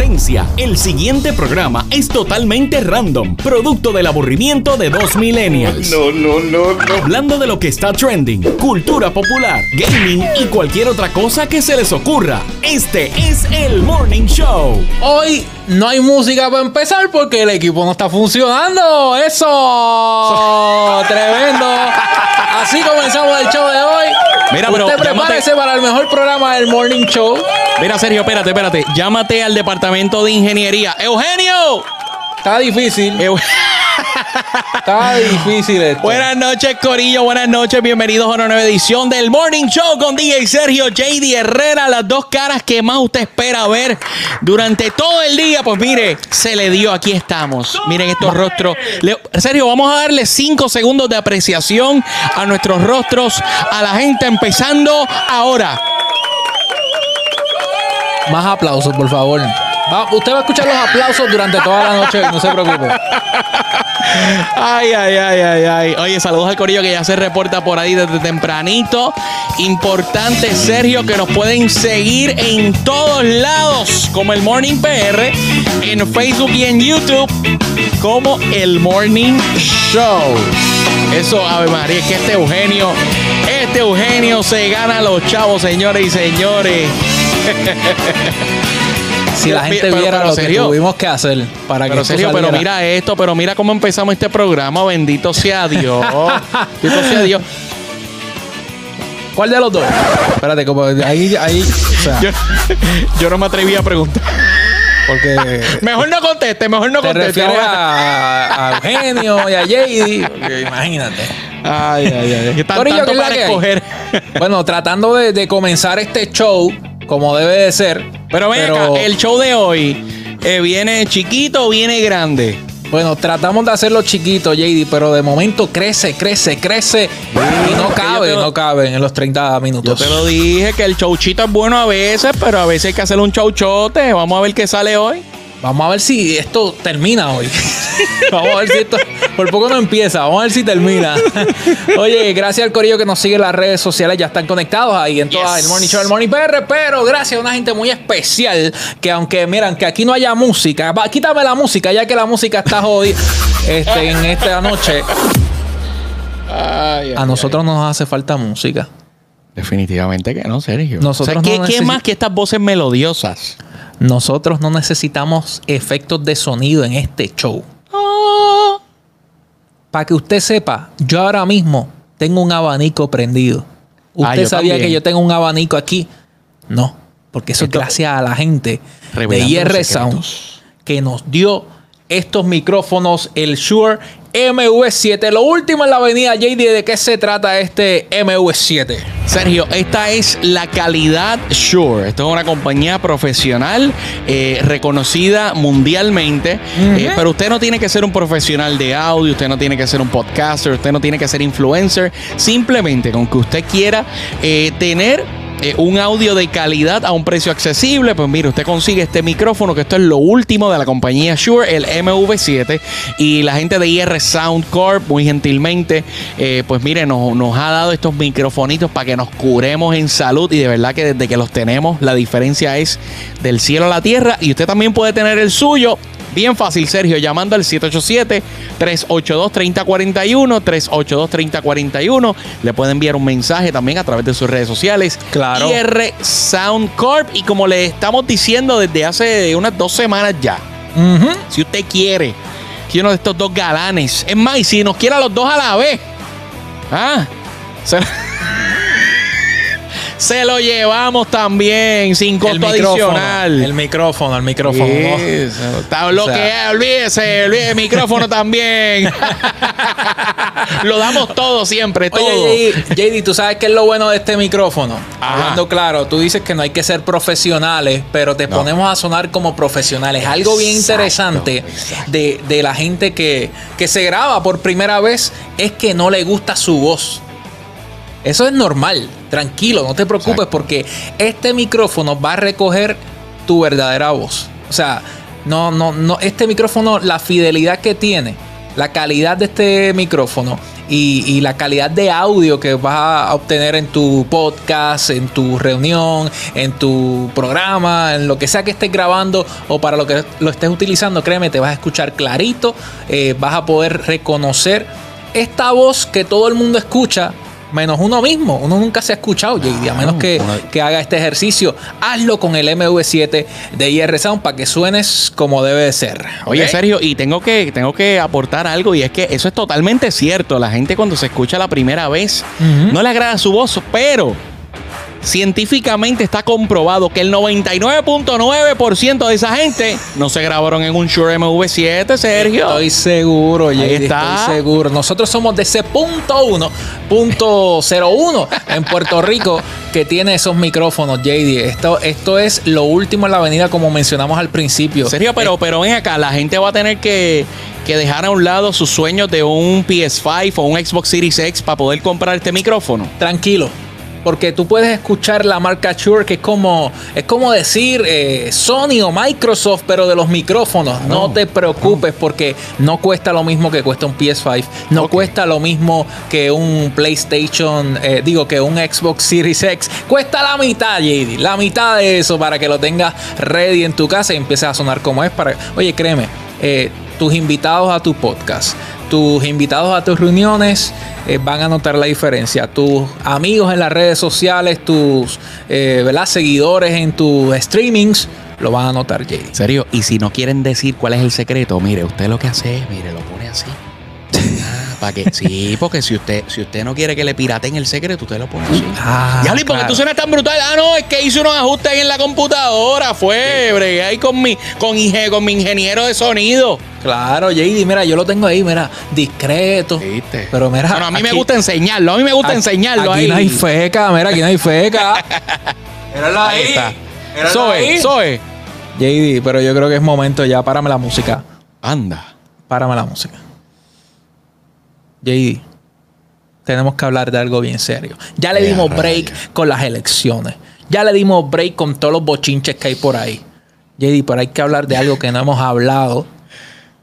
Advertencia, el siguiente programa es totalmente random, producto del aburrimiento de dos millennials. No, no, no, no. Hablando de lo que está trending, cultura popular, gaming y cualquier otra cosa que se les ocurra. Este es el Morning Show. Hoy no hay música para empezar porque el equipo no está funcionando. ¡Eso! ¡Tremendo! Así comenzamos el show de hoy. Mira, pero Usted prepárese llámate- para el mejor programa del Morning Show. Mira, Sergio, espérate, espérate. Llámate al departamento de ingeniería. ¡Eugenio! Está difícil. Eu- Está difícil esto. Buenas noches, Corillo. Buenas noches. Bienvenidos a una nueva edición del Morning Show con DJ Sergio, JD Herrera. Las dos caras que más usted espera ver durante todo el día. Pues mire, se le dio. Aquí estamos. Miren estos rostros. Le- Sergio, vamos a darle cinco segundos de apreciación a nuestros rostros, a la gente empezando ahora. Más aplausos, por favor. Usted va a escuchar los aplausos durante toda la noche, no se preocupe. Ay, ay, ay, ay, ay. Oye, saludos al corillo que ya se reporta por ahí desde tempranito. Importante, Sergio, que nos pueden seguir en todos lados, como el Morning PR, en Facebook y en YouTube, como el Morning Show. Eso, Ave María, es que este Eugenio, este Eugenio se gana los chavos, señores y señores. Si la gente Pero- viera pero lo que serio. tuvimos que hacer para que Pero esto serio, pero mira esto, pero mira cómo empezamos este programa. Bendito sea Dios. Bendito sea Dios. ¿Cuál de los dos? Espérate, como ahí, ahí, o sea, Yo, yo no me atreví a preguntar. porque Mejor no conteste, mejor no te conteste. a, a Eugenio y a JD, porque imagínate. Ay, ay, ay. Que tan- Corillo, tanto ¿qué es la para que escoger. Bueno, tratando de, de comenzar este show como debe de ser. Pero ven acá, el show de hoy eh, viene chiquito o viene grande. Bueno, tratamos de hacerlo chiquito, JD, pero de momento crece, crece, crece y no cabe, yo lo- no cabe en los 30 Yo minutos. te lo dije que el showchito es bueno a veces, pero a veces hay que hacer un showchote. Vamos a ver qué sale hoy. Vamos a ver si esto termina hoy. vamos a ver si esto por poco no empieza. Vamos a ver si termina. Oye, gracias al corillo que nos sigue en las redes sociales. Ya están conectados ahí en Yes. el Morning Show, el Morning PR. Pero gracias a una gente muy especial que aunque miran que aquí no haya música, va, quítame la música ya que la música está jodida este, en esta noche. A nosotros no nos hace falta música. Definitivamente que no, Sergio. Nosotros O sea, ¿qué, no qué necesi- más que estas voces melodiosas? Nosotros no necesitamos efectos de sonido en este show. Para que usted sepa, yo ahora mismo tengo un abanico prendido. Ah, ¿Usted sabía también. que yo tengo un abanico aquí? No, porque eso es gracias a la gente de IR Sound que nos dio estos micrófonos, el Shure MV7. Lo último en la avenida JD, ¿de qué se trata este MV7? Sergio, esta es la calidad Shure. Esto es una compañía profesional eh, reconocida mundialmente. Eh, pero usted no tiene que ser un profesional de audio, usted no tiene que ser un podcaster, usted no tiene que ser influencer. Simplemente con que usted quiera eh, tener eh, un audio de calidad a un precio accesible, pues mire, usted consigue este micrófono, que esto es lo último de la compañía Shure, el MV7, y la gente de IR Sound Corp, muy gentilmente, eh, pues mire, nos, nos ha dado estos microfonitos para que nos curemos en salud, y de verdad que desde que los tenemos, la diferencia es del cielo a la tierra, y usted también puede tener el suyo. Bien fácil, Sergio, llamando al 787-382-3041, 382-3041. Le puede enviar un mensaje también a través de sus redes sociales. Claro. IR Sound Corp. Y como le estamos diciendo desde hace unas dos semanas ya, si usted quiere que uno de estos dos galanes, es más, y si nos quiere a los dos a la vez, ¿ah? Se, se lo llevamos también sin costo adicional. El micrófono, el micrófono. Está lo O sea- que es, olvídese, olvídese, el micrófono también. lo damos todo siempre, todo. Oye, JD, JD, ¿tú sabes qué es lo bueno de este micrófono? Ajá. Hablando claro, tú dices que no hay que ser profesionales, pero te ponemos a sonar como profesionales. Algo bien Exacto, interesante exacto. de, de la gente que, que se graba por primera vez es que no le gusta su voz. Eso es normal, tranquilo, no te preocupes Exacto. porque este micrófono va a recoger tu verdadera voz. O sea, no, no, no, este micrófono, la fidelidad que tiene, la calidad de este micrófono y, y la calidad de audio que vas a obtener en tu podcast, en tu reunión, en tu programa, en lo que sea que estés grabando o para lo que lo estés utilizando, créeme, te vas a escuchar clarito, eh, vas a poder reconocer esta voz que todo el mundo escucha menos uno mismo. Uno nunca se ha escuchado, JD, a menos que, que haga este ejercicio. Hazlo con el MV7 de IR Sound para que suenes como debe de ser. Oye. Sergio, y tengo que, tengo que aportar algo, y es que eso es totalmente cierto. La gente cuando se escucha la primera vez no le agrada su voz, pero científicamente está comprobado que el 99.9% de esa gente no se grabaron en un Shure MV7, Sergio. Estoy seguro, JD, está. estoy seguro. Nosotros somos de ese punto uno, punto cero uno en Puerto Rico que tiene esos micrófonos, JD. Esto, esto es lo último en la avenida, como mencionamos al principio. Sergio, pero, pero ven acá, la gente va a tener que, que dejar a un lado sus sueños de un PS5 o un Xbox Series X para poder comprar este micrófono. tranquilo. Porque tú puedes escuchar la marca Shure, que es como, es como decir eh, Sony o Microsoft, pero de los micrófonos. No, te preocupes porque no cuesta lo mismo que cuesta un PS5. No cuesta lo mismo que un PlayStation, eh, digo que un Xbox Series X. Cuesta la mitad, JD. La mitad de eso para que lo tengas ready en tu casa y empieces a sonar como es. Para, oye, créeme, eh, tus invitados a tu podcast, tus invitados a tus reuniones eh, van a notar la diferencia. Tus amigos en las redes sociales, tus eh, seguidores en tus streamings, lo van a notar, JD. Serio, y si no quieren decir cuál es el secreto, mire, usted lo que hace es, mire, lo pone así. Para que, sí, porque si usted, si usted no quiere que le piraten el secreto, usted lo pone así. Ah, ya, ¿y porque claro. tú suenas tan brutal? Ah, no, es que hice unos ajustes ahí en la computadora, fue, bregué ahí con mi, con, mi ingeniero de sonido. Claro, JD, mira, yo lo tengo ahí, mira, discreto. ¿Viste? Pero mira, Bueno, a mí me gusta enseñarlo, a mí me gusta aquí- enseñarlo Aquí ahí. no hay feca, mira, aquí no hay feca. Míralo Ahí está. Míralo Zoe, ahí. Zoe. JD, pero yo creo que es momento ya, párame la música. Anda. Párame la música. JD, tenemos que hablar de algo bien serio. Ya le dimos break con las elecciones. Ya le dimos break con todos los bochinches que hay por ahí. JD, pero hay que hablar de algo que no hemos hablado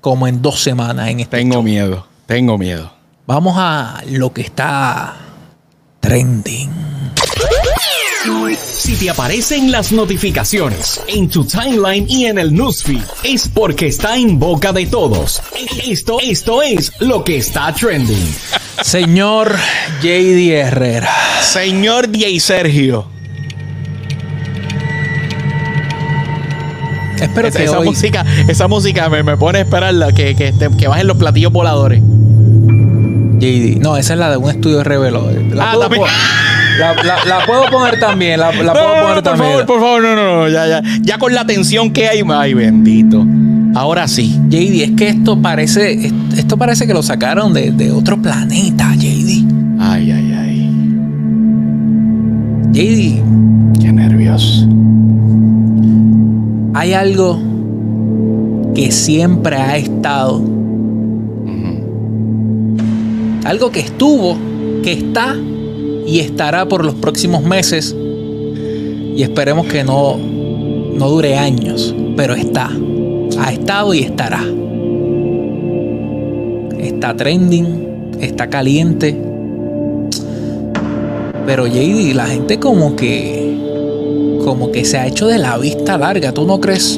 como en dos semanas en este Tengo show. miedo, tengo miedo. Vamos a lo que está trending. Si te aparecen las notificaciones en tu timeline y en el newsfeed, es porque está en boca de todos. Esto, esto es lo que está trending. Señor JD Herrera. Señor DJ Sergio. Espero Esa, que esa hoy... música, esa música me, me pone a esperar la- que, que, que bajen los platillos voladores. JD. No, esa es la de un estudio reveló. La, Ah, también. La, la- la puedo poner también. La, la puedo No, poner no, por también. favor, por favor, no, no, no, ya, ya. Ya con la tensión que hay, ay, bendito. Ahora sí. JD, es que esto parece, esto parece que lo sacaron de, de otro planeta, JD. Ay, ay, ay. JD, Qué nervios. hay algo que siempre ha estado, algo que estuvo, que está y estará por los próximos meses y esperemos que no, no dure años, pero está, ha estado y estará. Está trending, está caliente. Pero JD, la gente como que como que se ha hecho de la vista larga, ¿tú no crees?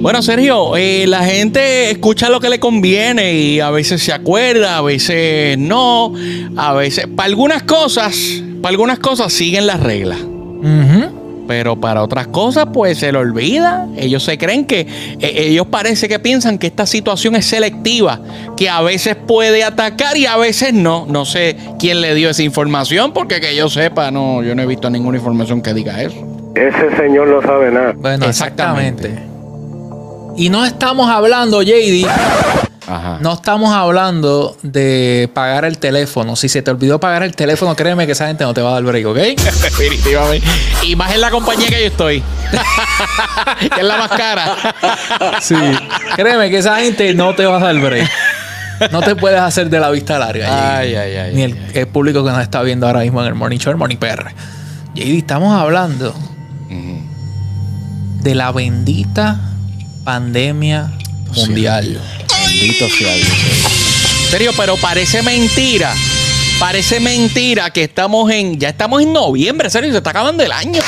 Bueno, Sergio, eh, la gente escucha lo que le conviene y a veces se acuerda, a veces no, a veces, para algunas cosas, para algunas cosas siguen las reglas. Pero para otras cosas, pues se le olvida. Ellos se creen que, eh, ellos parece que piensan que esta situación es selectiva, que a veces puede atacar y a veces no. No sé quién le dio esa información, porque que yo sepa, no, yo no he visto ninguna información que diga eso. Ese señor no sabe nada. Bueno, Exactamente. exactamente. Y no estamos hablando, JD, Ajá. no estamos hablando de pagar el teléfono. Si se te olvidó pagar el teléfono, créeme que esa gente no te va a dar break, ¿ok? Definitivamente. Y más en la compañía que yo estoy. que es la más cara. Sí. Créeme que esa gente no te va a dar break. No te puedes hacer de la vista larga. Ay, ay, ay. Ni el, el público que nos está viendo ahora mismo en el Morning Show, el Morning PR. JD, estamos hablando de la bendita pandemia mundial. Bendito sea Dios. Serio, pero parece mentira. Parece mentira que estamos en. Ya estamos en noviembre, serio, se está acabando el año.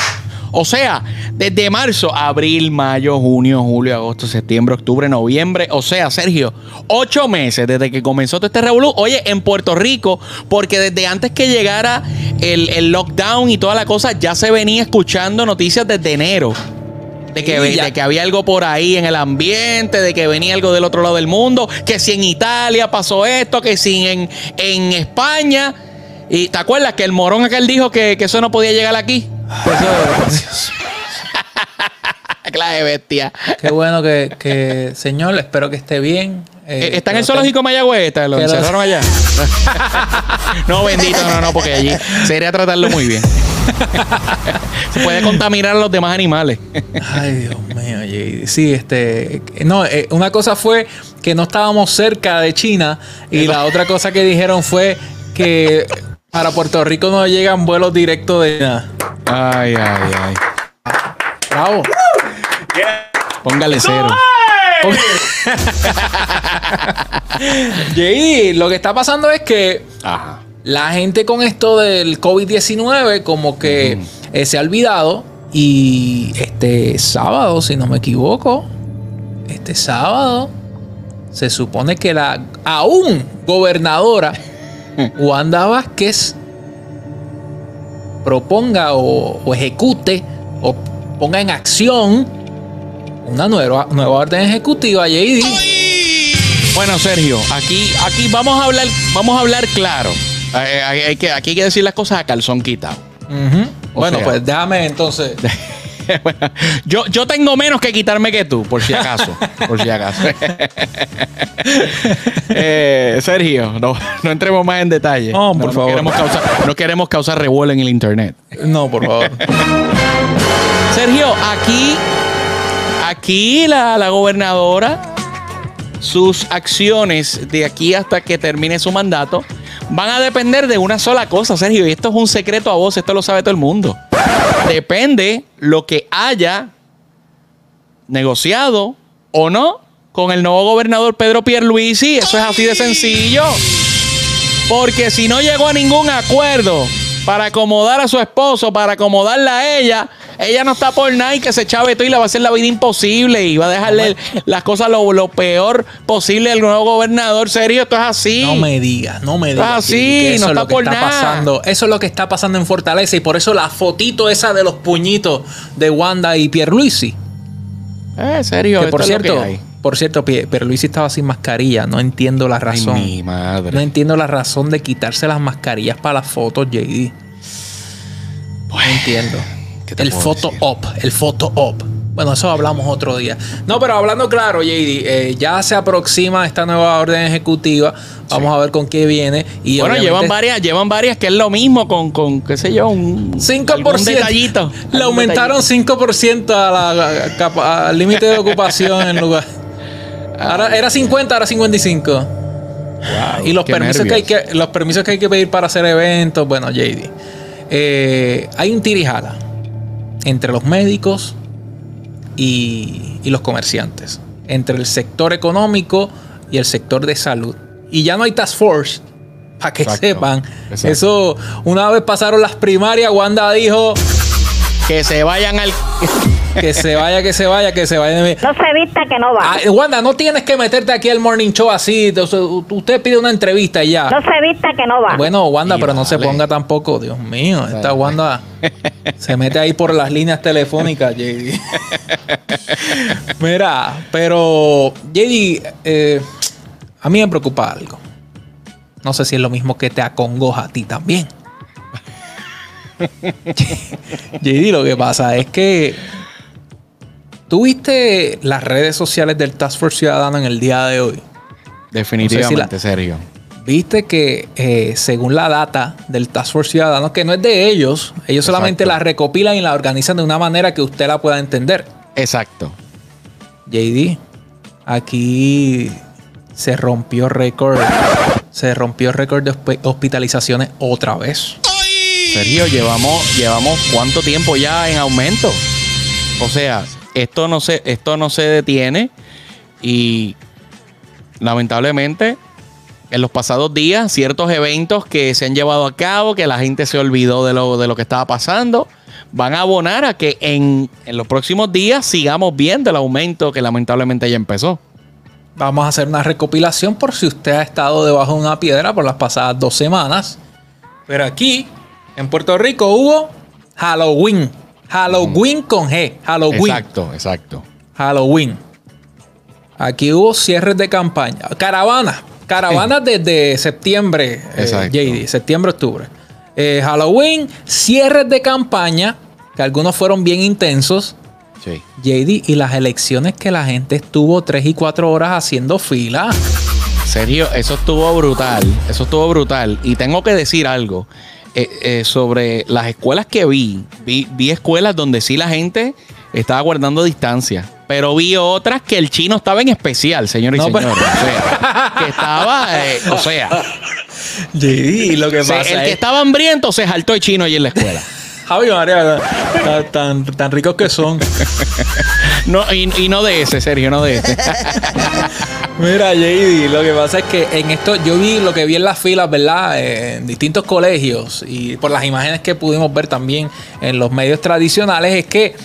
O sea, desde marzo, abril, mayo, junio, julio, agosto, septiembre, octubre, noviembre. O sea, Sergio, ocho meses desde que comenzó todo este revolú. Oye, en Puerto Rico, porque desde antes que llegara el, el lockdown y toda la cosa, ya se venía escuchando noticias desde enero. De que, de que había algo por ahí en el ambiente, de que venía algo del otro lado del mundo, que si en Italia pasó esto, que si en, en España. ¿Y te acuerdas que el morón aquel dijo que, que eso no podía llegar aquí? Eso- Clase bestia. qué bueno que, que, señor, espero que esté bien. Eh, Eh, ¿Está en el que zoológico de Mayagüez? ¿Está? ¿Lo que lo- encerraron allá? no, bendito, no, no, porque allí sería tratarlo muy bien. Se puede contaminar a los demás animales. Ay, Dios mío. Sí, este. No, eh, una cosa fue que no estábamos cerca de China y la otra cosa que dijeron fue que para Puerto Rico no llegan vuelos directos de nada. Ay, ay, ay. Bravo. Póngale cero. JD, lo que está pasando es que Ajá. La gente con esto del COVID-19 como que eh, se ha olvidado y este sábado, si no me equivoco, este sábado se supone que la aún gobernadora Wanda Vázquez proponga o, o ejecute o ponga en acción una nueva, nueva orden ejecutiva, JD. Bueno, Sergio, aquí, aquí vamos a hablar, vamos a hablar claro. Eh, hay- hay que, aquí hay que decir las cosas a calzón quitado. Bueno, sea- pues déjame entonces. Bueno, yo, yo tengo menos que quitarme que tú, por si acaso. por si acaso. Eh, Sergio, no, no entremos más en detalle. No, por favor. Queremos causar, no queremos causar revuelo en el internet. No, por favor. Sergio, aquí, aquí la, la gobernadora, sus acciones de aquí hasta que termine su mandato van a depender de una sola cosa, Sergio. Y esto es un secreto a vos, esto lo sabe todo el mundo. Depende lo que haya negociado o no con el nuevo gobernador Pedro Pierluisi. Eso es así de sencillo. Porque si no llegó a ningún acuerdo para acomodar a su esposo, para acomodarla a ella, ella no está por nada y que se chave todo y le va a hacer la vida imposible y va a dejarle las cosas lo, lo peor posible al nuevo gobernador. Serio, esto es así. No me digas, no me digas. Que- sí, que eso no es lo está que por está nada. pasando. Eso es lo que está pasando en Fortaleza y por eso la fotito esa de los puñitos de Wanda y Pierluisi. Eh, serio, Que por es lo que cierto, hay. por cierto, Pie- Pierluisi estaba sin mascarilla. No entiendo la Ay, razón. mi madre. No entiendo la razón de quitarse las mascarillas para las fotos, JD. No entiendo. ¿Qué te El photo decir? op, el photo op. Bueno, eso hablamos otro día. No, pero hablando claro, JD, eh, ya se aproxima esta nueva orden ejecutiva. Vamos a ver con qué viene. Y bueno, llevan varias, llevan varias que es lo mismo con, con qué sé yo, un 5%. algún detallito. Le aumentaron detallito. 5% a la, capa- al límite de ocupación en lugar. Ahora era 50, ahora 55. Wow, y los permisos que, hay que los permisos que hay que pedir para hacer eventos, bueno, JD. Eh, hay un tirijala entre los médicos y, y los comerciantes. Entre el sector económico y el sector de salud. Y ya no hay task force. Para que Exacto, sepan. exacto. Eso, una vez pasaron las primarias, Wanda dijo Que se vayan al. Que se vaya, que se vaya, que se vaya. No se vista que no va. Ah, Wanda, no tienes que meterte aquí al morning show así. Usted pide una entrevista y ya. No se vista que no va. Bueno, Wanda, Y pero no se ponga tampoco. Dios mío, esta Wanda se mete ahí por las líneas telefónicas, JD. Mira, pero JD, eh, a mí me preocupa algo. No sé si es lo mismo que te acongoja a ti también. JD, lo que pasa es que tú viste las redes sociales del Task Force Ciudadano en el día de hoy. Definitivamente, la- Sergio. Viste que eh, según la data del Task Force Ciudadano, que no es de ellos, ellos solamente la recopilan y la organizan de una manera que usted la pueda entender. Exacto. JD, aquí se rompió récord, se rompió récord de hosp- hospitalizaciones otra vez. Sergio, llevamos, llevamos cuánto tiempo ya en aumento. O sea, esto no se, esto no se detiene y lamentablemente en los pasados días ciertos eventos que se han llevado a cabo, que la gente se olvidó de lo, de lo que estaba pasando, van a abonar a que en, en los próximos días sigamos viendo el aumento que lamentablemente ya empezó. Vamos a hacer una recopilación por si usted ha estado debajo de una piedra por las pasadas dos semanas. Pero aquí, en Puerto Rico, hubo Halloween. Halloween con G. Halloween. Exacto, exacto. Halloween. Aquí hubo cierres de campaña. Caravanas. Caravanas desde septiembre, eh, Exacto. JD. Septiembre, octubre. Eh, Halloween, cierres de campaña, que algunos fueron bien intensos. Sí. JD, y las elecciones que la gente estuvo tres y cuatro horas haciendo fila. Serio, eso estuvo brutal. Eso estuvo brutal. Y tengo que decir algo eh, eh, sobre las escuelas que vi. vi. Vi escuelas donde sí la gente estaba guardando distancia. Pero vi otras que el chino estaba en especial, señor y No, pero- señores. O sea, que estaba, eh, o sea, lo que pasa el que es... estaba hambriento se saltó el chino allí en la escuela. Javi María, tan, tan, tan ricos que son. No, y, y no de ese, Sergio, no de ese. Mira, JD, lo que pasa es que en esto, yo vi lo que vi en las filas, ¿verdad? En distintos colegios y por las imágenes que pudimos ver también en los medios tradicionales, es que,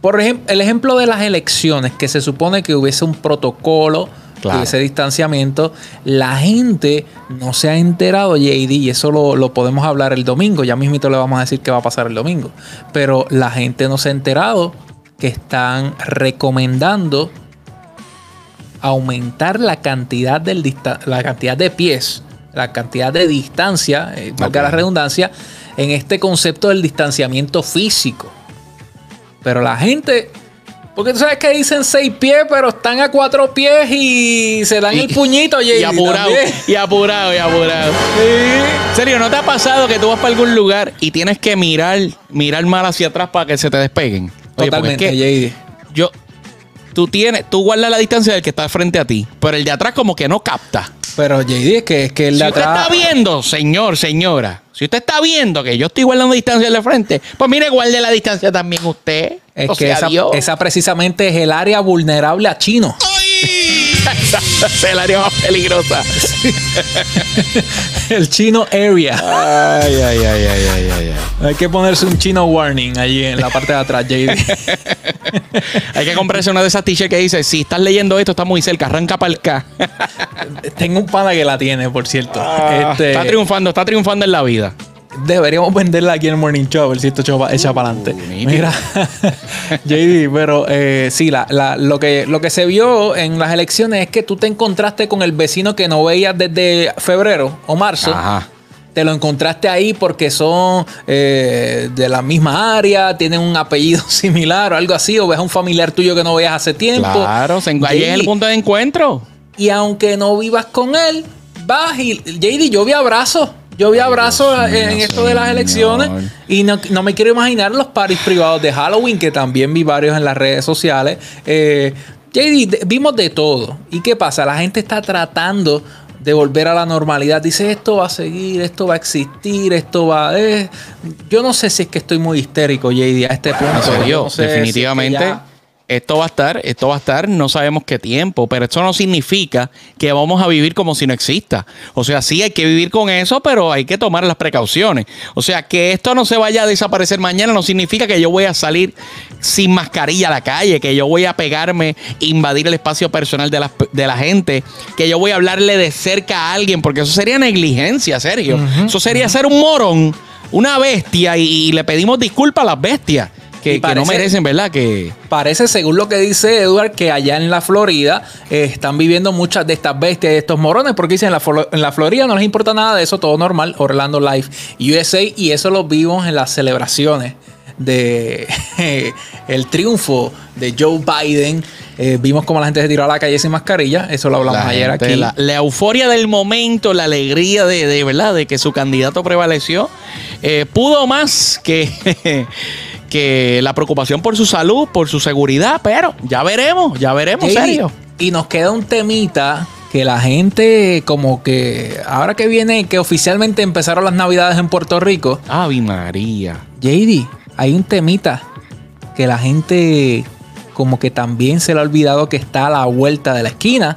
por ejemplo, el ejemplo de las elecciones, que se supone que hubiese un protocolo, Claro. hubiese distanciamiento, la gente no se ha enterado, JD, y eso lo, lo podemos hablar el domingo, ya mismito le vamos a decir qué va a pasar el domingo, pero la gente no se ha enterado que están recomendando aumentar la cantidad, del la cantidad de pies, la cantidad de distancia, eh, valga la redundancia, en este concepto del distanciamiento físico. Pero la gente, porque tú sabes que dicen seis pies, pero están a cuatro pies y se dan el puñito y JD, apurado, también. y apurado, y apurado. Serio, ¿no te ha pasado que tú vas para algún lugar y tienes que mirar, mirar mal hacia atrás para que se te despeguen? Oye, Totalmente, es que yo, tú tienes, tú guardas la distancia del que está frente a ti, pero el de atrás como que no capta. Pero JD es que es que el Si usted está viendo, señor, señora, si usted está viendo que yo estoy guardando distancia del de frente, pues mire, guarde la distancia también usted. Es O que sea, esa, Dios. esa precisamente es el área vulnerable a chino. El área más peligrosa. el chino area. Ay, ay, ay, ay, ay, ay, ay. Hay que ponerse un chino warning allí en la parte de atrás, JD. Hay que comprarse una de esas t-shirts que dice, si estás leyendo esto, está muy cerca, arranca para el K. Tengo un pana que la tiene, por cierto. Este, Está triunfando, está triunfando en la vida. Deberíamos venderla aquí en el Morning Show, ver si esto echa, echa para adelante. nítido. Mira, JD, pero eh, sí, la, la- lo, que, lo que se vio en las elecciones es que tú te encontraste con el vecino que no veías desde febrero o marzo. Ajá. Te lo encontraste ahí porque son eh, de la misma área, tienen un apellido similar o algo así, o ves a un familiar tuyo que no veías hace tiempo. Claro, se ahí es el punto de encuentro. Y aunque no vivas con él, vas y JD, yo vi abrazos. Yo vi abrazos Dios en esto de las elecciones y no, no me quiero imaginar los paris privados de Halloween, que también vi varios en las redes sociales. Eh, JD, vimos de todo. ¿Y qué pasa? La gente está tratando de volver a la normalidad. Dice, esto va a seguir, esto va a existir, esto va a... eh". Yo no sé si es que estoy muy histérico, JD, a este punto. Yo no sé si es que definitivamente. ya- Esto va a estar, esto va a estar, no sabemos qué tiempo, pero esto no significa que vamos a vivir como si no exista. O sea, sí hay que vivir con eso, pero hay que tomar las precauciones. O sea, que esto no se vaya a desaparecer mañana no significa que yo voy a salir sin mascarilla a la calle, que yo voy a pegarme, invadir el espacio personal de la, de la gente, que yo voy a hablarle de cerca a alguien, porque eso sería negligencia, Sergio. eso sería ser un morón, una bestia, y, y le pedimos disculpas a las bestias. Que, que no parece- merecen, ¿verdad? Que, Parece, según lo que dice Edward, que allá en la Florida eh, están viviendo muchas de estas bestias, de estos morones, porque dicen en la, en la Florida no les importa nada de eso, todo normal, Orlando Life, USA, y eso lo vimos en las celebraciones de el triunfo de Joe Biden. Eh, vimos como la gente se tiró a la calle sin mascarilla, eso lo hablamos La ayer gente, aquí. La, la euforia del momento, la alegría de, de verdad de que su candidato prevaleció, eh, pudo más que, que la preocupación por su salud, por su seguridad, pero ya veremos, ya veremos, Sí, serio. Y nos queda un temita que la gente como que ahora que viene, que oficialmente empezaron las navidades en Puerto Rico, Ave María. JD, hay un temita que la gente como que también se le ha olvidado que está a la vuelta de la esquina.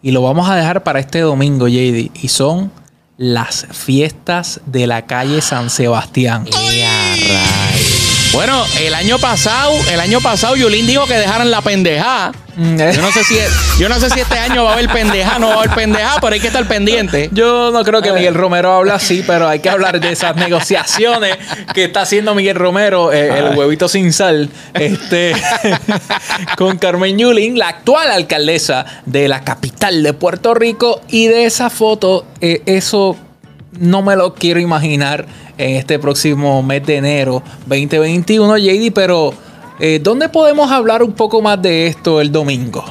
y lo vamos a dejar para este domingo, JD. Y son las fiestas de la calle San Sebastián. Bueno, el año pasado, el año pasado Yulín dijo que dejaran la pendejada. Mm. Yo no sé si yo no sé si este año va a haber pendejada, no va a haber pendejada, pero hay que estar pendiente. Yo no creo que Miguel Romero habla así, pero hay que hablar de esas negociaciones que está haciendo Miguel Romero, eh, el huevito sin sal, este, con Carmen Yulín, la actual alcaldesa de la capital de Puerto Rico. Y de esa foto, eh, eso no me lo quiero imaginar en este próximo mes de enero 2021, JD, pero eh, ¿dónde podemos hablar un poco más de esto el domingo?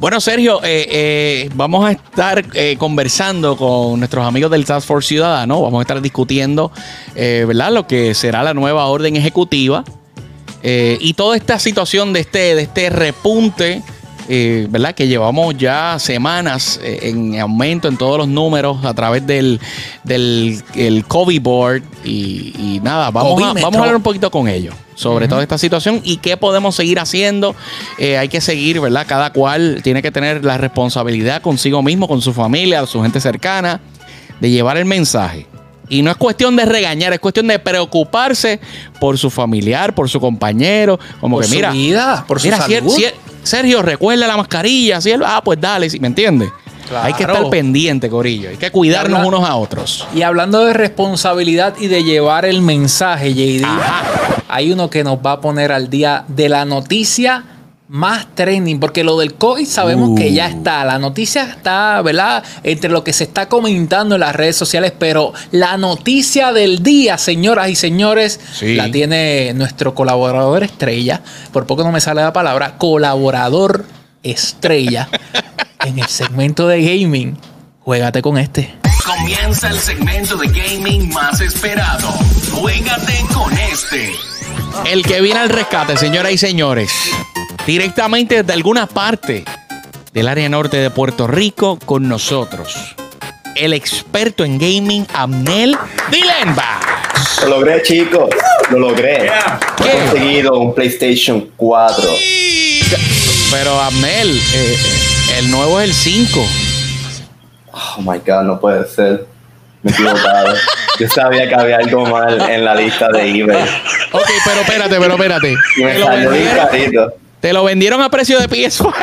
Bueno, Sergio, eh, eh, vamos a estar conversando con nuestros amigos del Task Force Ciudadano. Vamos a estar discutiendo, ¿verdad?, lo que será la nueva orden ejecutiva y toda esta situación de este, de este repunte eh, ¿verdad? Que llevamos ya semanas eh, en aumento en todos los números a través del, del el COVID board y, nada, vamos a, vamos a hablar un poquito con ellos sobre toda esta situación y qué podemos seguir haciendo. Eh, hay que seguir, ¿verdad? Cada cual tiene que tener la responsabilidad consigo mismo, con su familia, su gente cercana, de llevar el mensaje. Y no es cuestión de regañar, es cuestión de preocuparse por su familiar, por su compañero. Como por que, su mira, vida, por su salud. Sergio, recuerda la mascarilla. Él, ah, pues dale, ¿me entiendes? Hay que estar pendiente, Corillo. Hay que cuidarnos unos a otros. Y hablando de responsabilidad y de llevar el mensaje, JD, hay uno que nos va a poner al día de la noticia más trending, porque lo del COVID sabemos que ya uh. está, la noticia está, ¿verdad? Entre lo que se está comentando en las redes sociales, pero la noticia del día, señoras y señores, la tiene nuestro colaborador estrella, por poco no me sale la palabra, colaborador estrella en el segmento de gaming. Juégate con este. Comienza el segmento de gaming más esperado. Juégate con este. El que viene al rescate, señoras y señores directamente desde alguna parte del área norte de Puerto Rico con nosotros. El experto en gaming, Amnel Dilenba. Lo logré, chicos. Lo logré. He conseguido un PlayStation 4. Pero Amnel, eh, el nuevo es el 5. Oh my god, no puede ser. Me he equivocado. Yo sabía que había algo mal en la lista de eBay. Ok, pero espérate, pero espérate. Y me salió bien carito. Te lo vendieron a precio de PS5.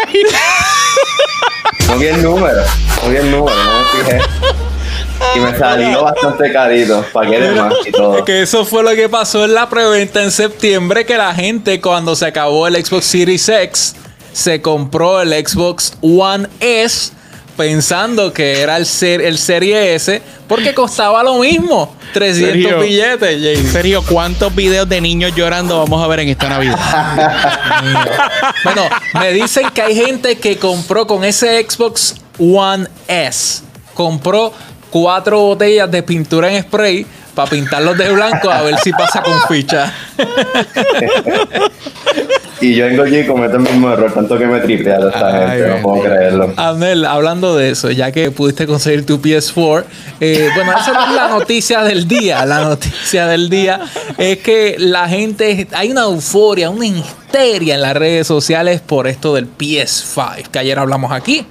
no vi el número, no vi el número, no me fijé. Y me salió bastante carito, paquetes más y todo. Que eso fue lo que pasó en la preventa en septiembre, que la gente cuando se acabó el Xbox Series X, se compró el Xbox One S pensando que era el, ser, el Serie S porque costaba lo mismo. 300 billetes, En serio, ¿cuántos videos de niños llorando vamos a ver en esta Navidad? bueno, me dicen que hay gente que compró con ese Xbox One S. Compró cuatro botellas de pintura en spray para pintarlos de blanco a ver si pasa con ficha. y yo aquí y cometo el mismo error, tanto que me tripea a esta gente, no puedo creerlo. Amel, hablando de eso, ya que pudiste conseguir tu PS4, eh, bueno, esa es la noticia del día. La noticia del día es que la gente, hay una euforia, una histeria en las redes sociales por esto del PS5, que ayer hablamos aquí.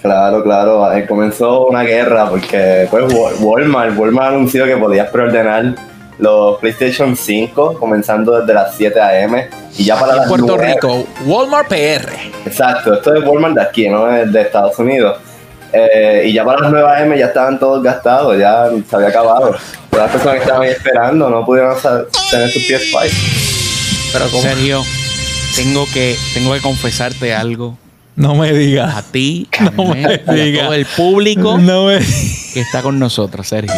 Claro, claro. comenzó una guerra porque pues, Walmart, Walmart anunció que podías preordenar los PlayStation 5 comenzando desde las 7 a.m. y ya para las Puerto Rico, Walmart PR. Exacto, esto es Walmart de aquí, no es de Estados Unidos. Eh, y ya para las 9 a.m. ya estaban todos gastados, ya se había acabado. Todas las personas que estaban ahí esperando no pudieron tener su PS5. Pero como... Sergio, tengo que, tengo que confesarte algo no me digas. A ti, a no me digas. todo el público que está con nosotros, Sergio.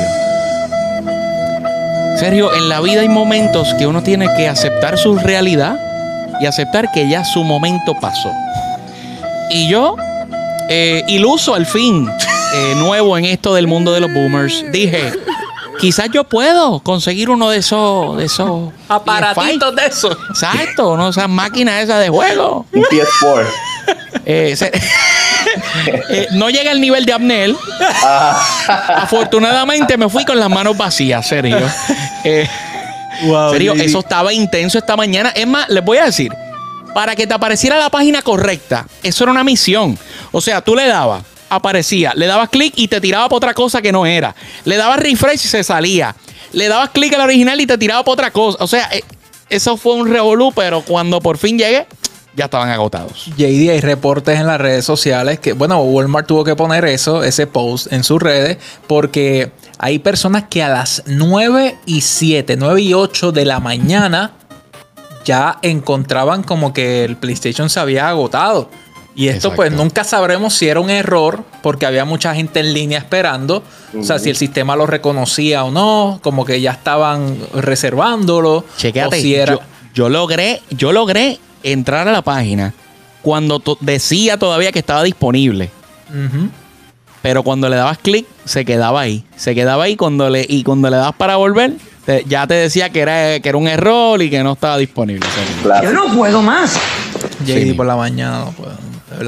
Sergio, en la vida hay momentos que uno tiene que aceptar su realidad y aceptar que ya su momento pasó. Y yo, eh, iluso al fin, eh, nuevo en esto del mundo de los boomers, dije, quizás yo puedo conseguir uno de esos, de esos aparatitos de esos. Exacto, no, esas máquinas esas de juego. Un PS4. Eh, eh, no llega al nivel de Abnel. Ah. Afortunadamente me fui con las manos vacías, Sergio. Eh, serio, eso estaba intenso esta mañana. Es más, les voy a decir, para que te apareciera la página correcta, eso era una misión. O sea, tú le dabas, aparecía, le dabas clic y te tiraba por otra cosa que no era. Le dabas refresh y se salía. Le dabas clic al original y te tiraba por otra cosa. O sea, eh, eso fue un revolú, pero cuando por fin llegué, ya estaban agotados. JD, hay reportes en las redes sociales que, bueno, Walmart tuvo que poner eso, ese post en sus redes, porque hay personas que a las 9 y 7, 9 y 8 de la mañana ya encontraban como que el PlayStation se había agotado. Y esto pues nunca sabremos si era un error porque había mucha gente en línea esperando. O sea, si el sistema lo reconocía o no, como que ya estaban reservándolo. Chequéate, o si era... yo, yo logré, yo logré entrar a la página cuando to- decía todavía que estaba disponible. Pero cuando le dabas clic, se quedaba ahí. Se quedaba ahí cuando le, y cuando le dabas para volver, te- ya te decía que era, que era un error y que no estaba disponible. Claro. Yo no puedo más. JD Sí, por la mañana no puedo.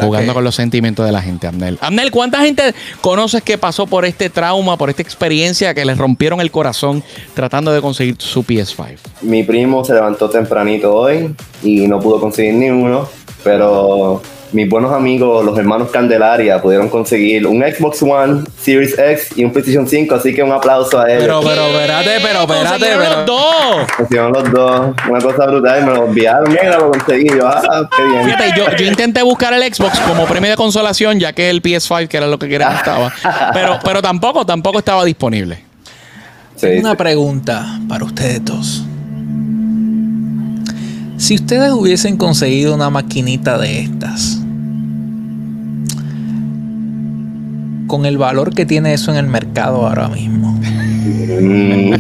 Jugando que- con los sentimientos de la gente, Abnel. Abnel, ¿cuánta gente conoces que pasó por este trauma, por esta experiencia que les rompieron el corazón tratando de conseguir su PS5? Mi primo se levantó tempranito hoy y no pudo conseguir ni uno, pero mis buenos amigos, los hermanos Candelaria, pudieron conseguir un Xbox One, Series X y un PlayStation 5, así que un aplauso a ellos. Pero, pero, espérate, pero, espérate, ¡Consiguieron pero. los dos! Consiguieron los dos, una cosa brutal, y me lo enviaron, mira, lo conseguí, yo, ah, qué bien. Fíjate, yo, yo intenté buscar el Xbox como premio de consolación, ya que el PS5, que era lo que quería, estaba. Pero, pero tampoco, tampoco estaba disponible. Sí, Una sí. pregunta para ustedes dos. Si ustedes hubiesen conseguido una maquinita de estas, con el valor que tiene eso en el mercado ahora mismo, Mm,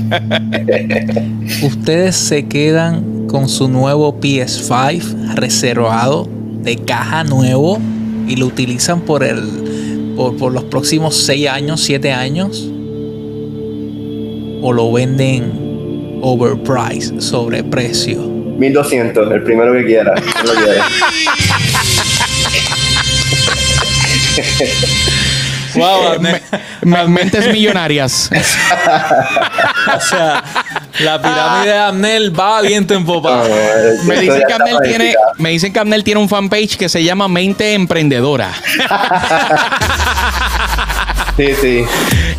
ustedes se quedan con su nuevo PS5 reservado de caja nuevo y lo utilizan por el por, por los próximos 6 años, 7 años o lo venden overpriced, sobreprecio. 1200, el primero que quiera. que lo quiera. Wow, Me- me- mentes millonarias. o sea, la pirámide de Amnel va viento en No, popa. no, Me dicen, que Abnel tiene, me dicen que Abnel tiene un fanpage que se llama Mente Emprendedora. Sí, sí.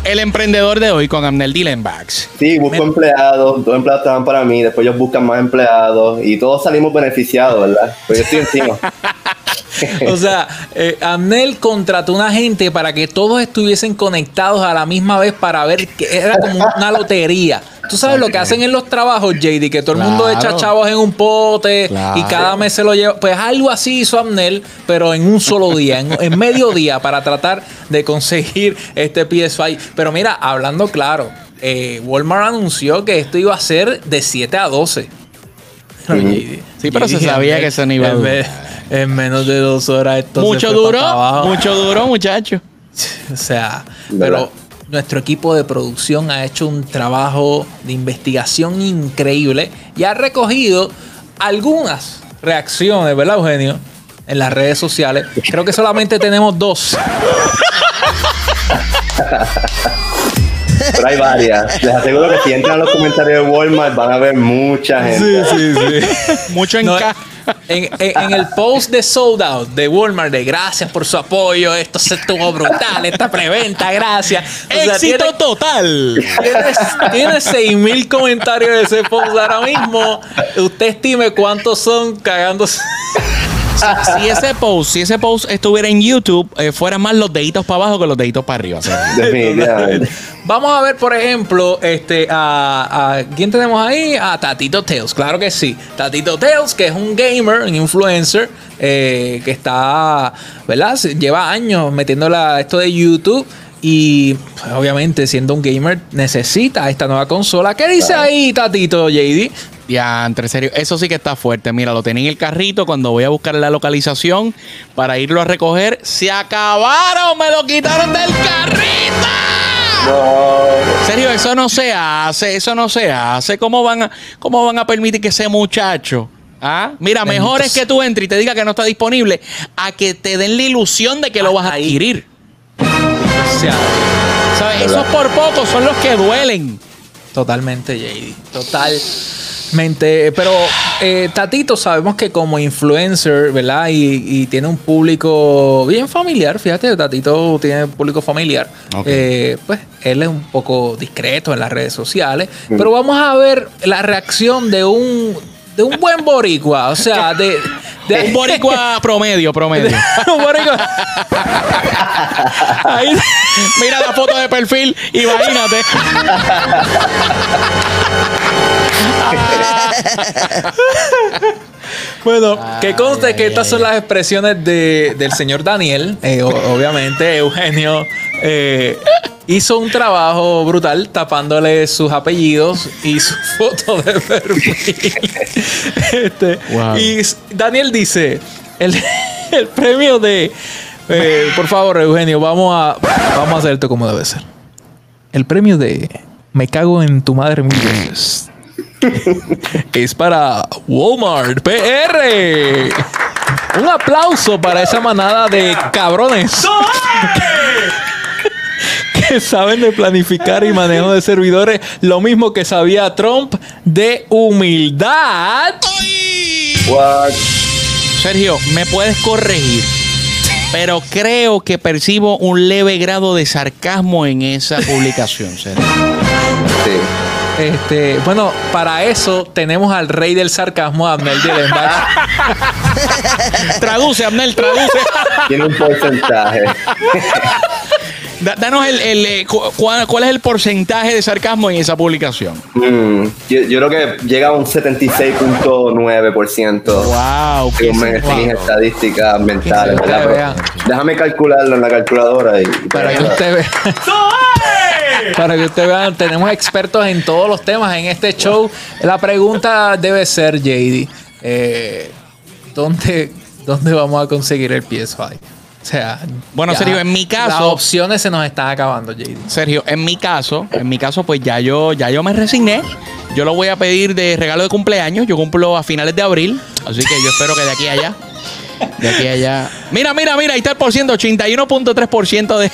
El emprendedor de hoy con Abnel Dillenbachs. Sí, busco empleados, dos empleados trabajan para mí, después ellos buscan más empleados y todos salimos beneficiados, ¿verdad? Pues yo estoy encima. O sea, eh, Amnel contrató una gente para que todos estuviesen conectados a la misma vez para ver que era como una lotería. Tú sabes lo que hacen en los trabajos, JD, que todo el mundo echa chavos en un pote Claro. y cada mes se lo lleva. Pues algo así hizo Amnel, pero en un solo día, en, en medio día, para tratar de conseguir este PS5. Pero mira, hablando claro, eh, Walmart anunció que esto iba a ser de 7 a 12. Pero, JD, Sí, pero se sabía que eso no iba a en durar. vez- En menos de dos horas esto se Mucho fue duro, para abajo. mucho duro, muchacho. O sea, ¿Verdad? pero nuestro equipo de producción ha hecho un trabajo de investigación increíble y ha recogido algunas reacciones, ¿verdad, Eugenio? En las redes sociales. Creo que solamente tenemos dos. Pero hay varias. Les aseguro que si entran a los comentarios de Walmart van a ver mucha gente. sí, sí. Mucho No, encaje. En, en- en el post de Sold Out de Walmart de gracias por su apoyo, esto se estuvo brutal, esta preventa, gracias. O sea, Éxito tiene- total. Tiene 6000 comentarios de ese post ahora mismo. Usted estime cuántos son cagándose. Si ese post, si ese post estuviera en YouTube, eh, fueran más los deditos para abajo que los deditos para arriba. Definitivamente. Vamos a ver, por ejemplo, este, a, a- ¿quién tenemos ahí? A Tatito Tales, claro que sí. Tatito Tales, que es un gamer, un influencer, eh, que está, ¿verdad? Lleva años metiéndola a esto de YouTube. Y pues, obviamente, siendo un gamer, necesita esta nueva consola. ¿Qué dice ahí, Tatito JD? Ya, entre serio, eso sí que está fuerte. Mira, lo tenía en el carrito cuando voy a buscar la localización para irlo a recoger. ¡Se acabaron! ¡Me lo quitaron del carrito! Serio, eso no se hace, eso no se hace. ¿Cómo van a, cómo van a permitir que ese muchacho... ¿Ah? Mira, mejor es que tú entres y te diga que no está disponible a que te den la ilusión de que lo vas a adquirir. O sea, ¿Sabes? Esos por poco son los que duelen. Totalmente, JD. Totalmente. Mente, pero eh, Tatito sabemos que como influencer, ¿verdad? Y, y tiene un público bien familiar, fíjate, Tatito tiene un público familiar. Eh, pues él es un poco discreto en las redes sociales, pero vamos a ver la reacción de un de un buen boricua, o sea, de, de Un boricua promedio, promedio. un boricua. Ahí Mira la foto de perfil, imagínate. Bueno, que conste que estas son las expresiones de, del señor Daniel. Eh, o- obviamente, Eugenio eh, hizo un trabajo brutal tapándole sus apellidos y su foto de perfil. Este, Wow. Y Daniel dice: el, el premio de. eh, por favor, Eugenio, vamos a, vamos a hacer esto como debe ser. El premio de Me cago en tu madre mil veces es para Walmart PR. Un aplauso para esa manada de cabrones que saben de planificar y manejo de servidores, lo mismo que sabía Trump de humildad. What? Sergio, me puedes corregir. Pero creo que percibo un leve grado de sarcasmo en esa publicación, Sergio. Sí. Este, bueno, para eso tenemos al rey del sarcasmo, Abnel. Traduce, Abnel, traduce. Tiene un porcentaje. Da- danos el, el, eh, cu- cuál, cuál es el porcentaje de sarcasmo en esa publicación. Mm, yo, yo creo que llega a un 76.9%. Wow, qué Según me wow. mis estadísticas mentales. Déjame calcularlo en la calculadora. Y, Para que usted vea. Para que usted vean, tenemos expertos en todos los temas en este show. La pregunta debe ser, JD, eh, ¿dónde, ¿dónde vamos a conseguir el PS5? O sea, Bueno, ya Sergio, en mi caso- Las opciones se nos están acabando, JD. Sergio, en mi caso, en mi caso, pues ya yo, ya yo me resigné. Yo lo voy a pedir de regalo de cumpleaños. Yo cumplo a finales de abril. Así que yo espero que de aquí a allá. De aquí a allá. Mira, mira, mira, ahí está el por ciento, 81.3% de.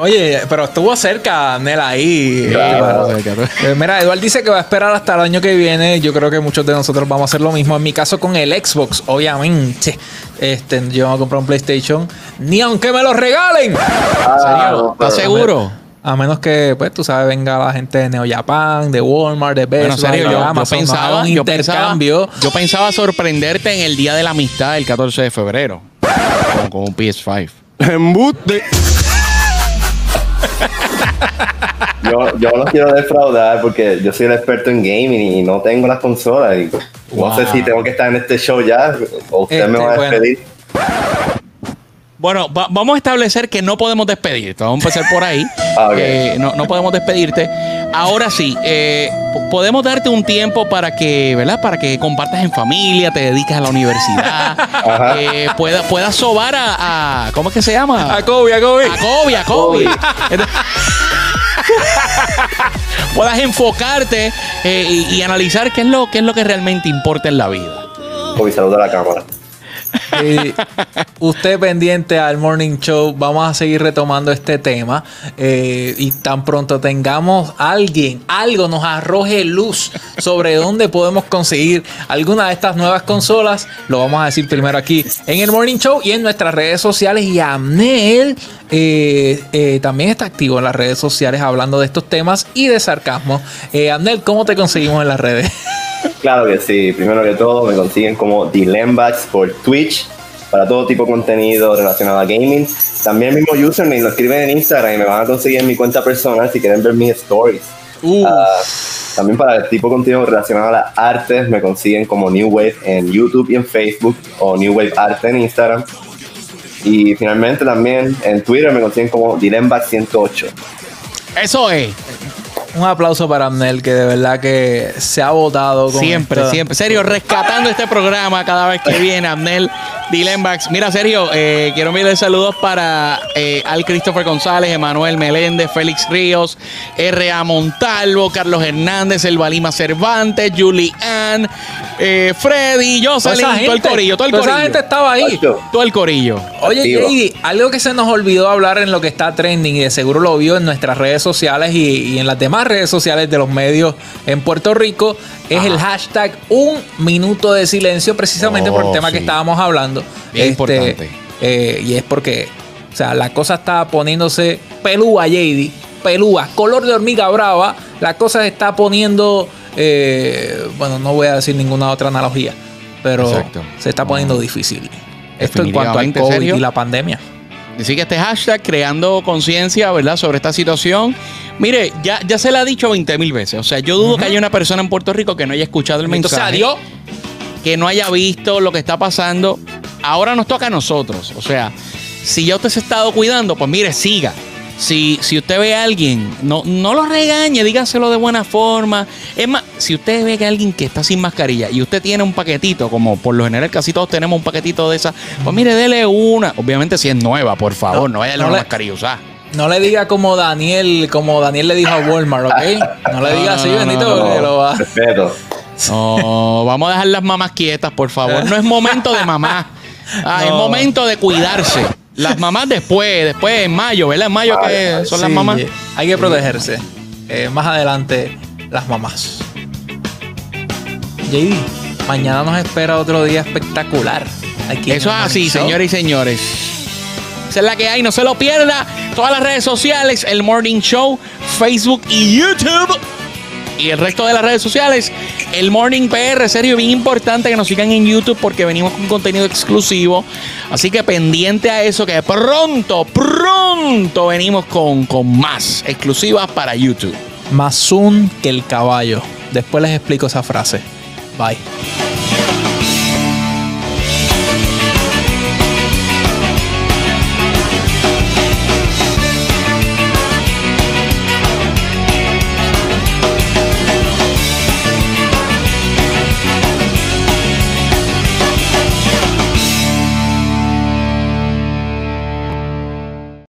Oye, pero estuvo cerca, Nela, ahí. Claro. Eh, mira, Eduard dice que va a esperar hasta el año que viene. Yo creo que muchos de nosotros vamos a hacer lo mismo. En mi caso, con el Xbox, obviamente. Este, yo voy a comprar un PlayStation. Ni aunque me lo regalen. Ah, no, ¿Estás seguro? A menos que, pues, tú sabes, venga la gente de Neo Japan, de Walmart, de Best Bueno, Buy, Sergio, de yo, yo Amazon, pensaba, un yo pensaba, intercambio. yo pensaba sorprenderte en el Día de la Amistad, el 14 de febrero. Con, con un PS5. Embuste. Yo, yo no quiero defraudar porque yo soy el experto en gaming y no tengo las consolas. Y Wow. No sé si tengo que estar en este show ya o usted me Este, va a despedir. Bueno, va- vamos a establecer que no podemos despedirte. Vamos a empezar por ahí. Ah. Eh, no, no podemos despedirte. Ahora sí, eh, po- podemos darte un tiempo para que, ¿verdad? Para que compartas en familia, te dediques a la universidad, Ajá. eh, pueda- puedas sobar a, a- ¿Cómo es que se llama? A Kobe, a Kobe. A Kobe, a Kobe. Entonces- puedas enfocarte eh, y, analizar qué es, lo, qué es lo que realmente importa en la vida. A la cámara. Eh, usted pendiente al morning show, vamos a seguir retomando este tema eh, y tan pronto tengamos alguien, algo nos arroje luz sobre dónde podemos conseguir alguna de estas nuevas consolas, lo vamos a decir primero aquí en el morning show y en nuestras redes sociales y Amnel eh, también está activo en las redes sociales hablando de estos temas y de sarcasmo. Amnel, ¿cómo te conseguimos en las redes? Claro que sí. Primero que todo, me consiguen como Dilembax por Twitch para todo tipo de contenido relacionado a gaming. También el mismo username lo escriben en Instagram y me van a conseguir en mi cuenta personal si quieren ver mis stories. Uh, Ah, también para el tipo de contenido relacionado a las artes me consiguen como New Wave en YouTube y en Facebook o New Wave Arte en Instagram. Y finalmente también en Twitter me consiguen como Dilembax108. Eso es. Un aplauso para Amnel, que de verdad que se ha votado con Siempre, esta- siempre. Sergio, rescatando este programa cada vez que viene Abnel Dilembax. Mira, Sergio, eh, quiero enviarle saludos para eh, Al Christopher González, Emanuel Meléndez, Félix Ríos, R.A. Montalvo, Carlos Hernández, Elba Lima Cervantes, Julie Ann, eh, Freddy, Jocelyn, esa todo el corillo, todo el toda esa corillo. gente estaba ahí. Ocho. Todo el corillo. Oye. JD, algo que se nos olvidó hablar en lo que está trending y de seguro lo vio en nuestras redes sociales y, y en las demás redes sociales de los medios en Puerto Rico es el hashtag un minuto de silencio precisamente por el Oh, tema que estábamos hablando. Bien importante. eh, y es porque, o sea, la cosa está poniéndose pelúa, JD, pelúa, color de hormiga brava. La cosa se está poniendo, eh, bueno, no voy a decir ninguna otra analogía, pero Exacto. se está poniendo difícil. Esto en cuanto al COVID ¿serio? y la pandemia. Así que este hashtag creando conciencia, ¿verdad? Sobre esta situación. Mire, ya, ya se le ha dicho 20 mil veces. O sea, yo dudo que haya una persona en Puerto Rico que no haya escuchado el mensaje. Que no haya visto lo que está pasando. Ahora nos toca a nosotros. O sea, si ya usted se ha estado cuidando, pues mire, siga. Si, si usted ve a alguien, no, no lo regañe, dígaselo de buena forma. Es más, si usted ve que alguien que está sin mascarilla y usted tiene un paquetito, como por lo general casi todos tenemos un paquetito de esas, pues mire, dele una. Obviamente si es nueva, por favor, no, No, vaya a darle no mascarilla usada. No le diga como Daniel, como Daniel le dijo a Walmart, ¿ok? No le diga así, no, bendito, lo va. Respeto. No, vamos a dejar las mamás quietas, por favor. No es momento de mamá. Ah, Es momento de cuidarse. Las mamás después, después en mayo, ¿verdad? En mayo que son las mamás. Hay que protegerse. Eh, más adelante, las mamás. JD, mañana nos espera otro día espectacular. Aquí Eso es así, Show. señores y señores. Esa es la que hay, no se lo pierda. Todas las redes sociales, el Morning Show, Facebook y YouTube. Y el resto de las redes sociales, el Morning PR, serio, bien importante que nos sigan en YouTube porque venimos con contenido exclusivo. Así que pendiente a eso, que pronto, pronto venimos con, con más exclusivas para YouTube. Más zoom que el caballo. Después les explico esa frase. Bye.